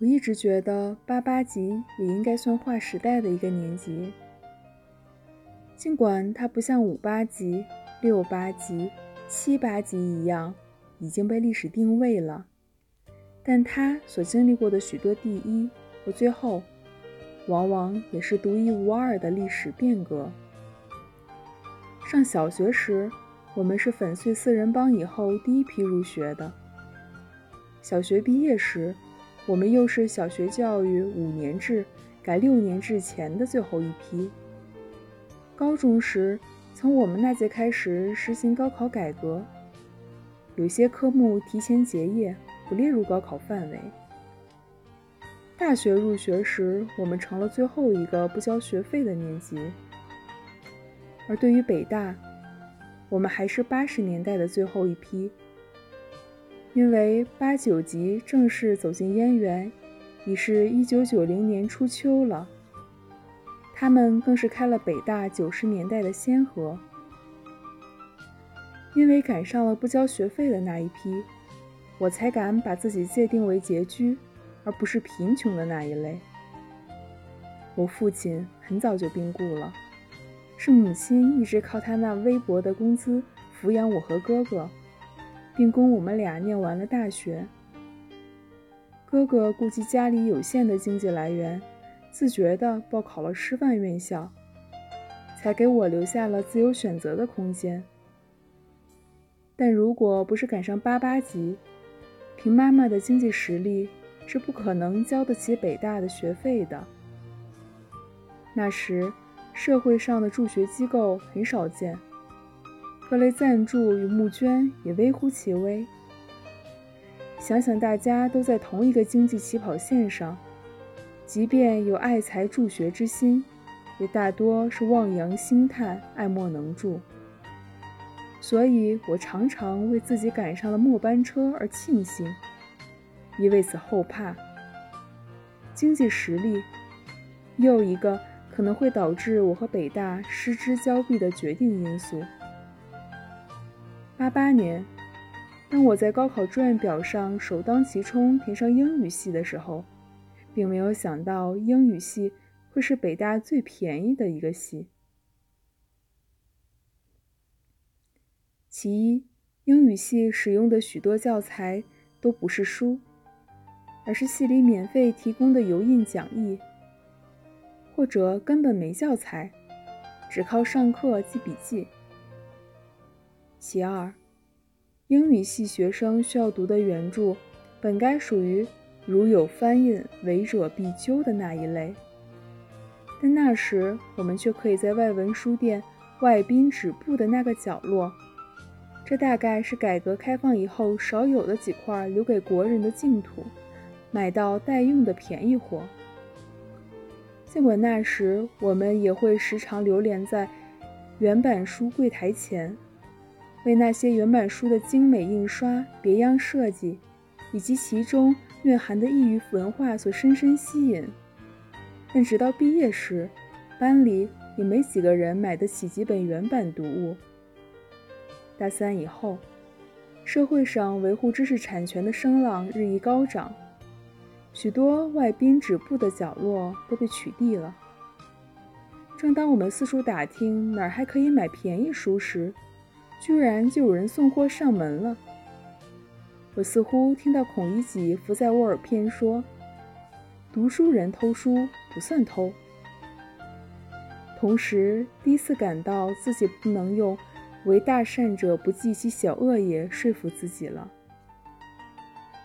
我一直觉得八八级也应该算划时代的一个年级，尽管它不像五八级、六八级、七八级一样已经被历史定位了，但它所经历过的许多第一和最后，往往也是独一无二的历史变革。上小学时，我们是粉碎四人帮以后第一批入学的；小学毕业时，我们又是小学教育五年制改六年制前的最后一批。高中时，从我们那届开始实行高考改革，有些科目提前结业，不列入高考范围。大学入学时，我们成了最后一个不交学费的年级。而对于北大，我们还是八十年代的最后一批。因为八九级正式走进燕园，已是一九九零年初秋了。他们更是开了北大九十年代的先河。因为赶上了不交学费的那一批，我才敢把自己界定为拮据，而不是贫穷的那一类。我父亲很早就病故了，是母亲一直靠他那微薄的工资抚养我和哥哥。并供我们俩念完了大学。哥哥顾及家里有限的经济来源，自觉地报考了师范院校，才给我留下了自由选择的空间。但如果不是赶上八八级，凭妈妈的经济实力是不可能交得起北大的学费的。那时，社会上的助学机构很少见。各类赞助与募捐也微乎其微。想想大家都在同一个经济起跑线上，即便有爱才助学之心，也大多是望洋兴叹、爱莫能助。所以我常常为自己赶上了末班车而庆幸，也为此后怕。经济实力，又一个可能会导致我和北大失之交臂的决定因素。八八年，当我在高考志愿表上首当其冲填上英语系的时候，并没有想到英语系会是北大最便宜的一个系。其一，英语系使用的许多教材都不是书，而是系里免费提供的油印讲义，或者根本没教材，只靠上课记笔记。其二，英语系学生需要读的原著，本该属于如有翻印，违者必究的那一类，但那时我们却可以在外文书店外宾止步的那个角落，这大概是改革开放以后少有的几块留给国人的净土，买到待用的便宜货。尽管那时我们也会时常流连在原版书柜台前。为那些原版书的精美印刷、别样设计，以及其中蕴含的异域文化所深深吸引，但直到毕业时，班里也没几个人买得起几本原版读物。大三以后，社会上维护知识产权的声浪日益高涨，许多外宾止步的角落都被取缔了。正当我们四处打听哪儿还可以买便宜书时，居然就有人送货上门了。我似乎听到孔乙己伏在我耳边说：“读书人偷书不算偷。”同时，第一次感到自己不能用“为大善者不计其小恶也”说服自己了。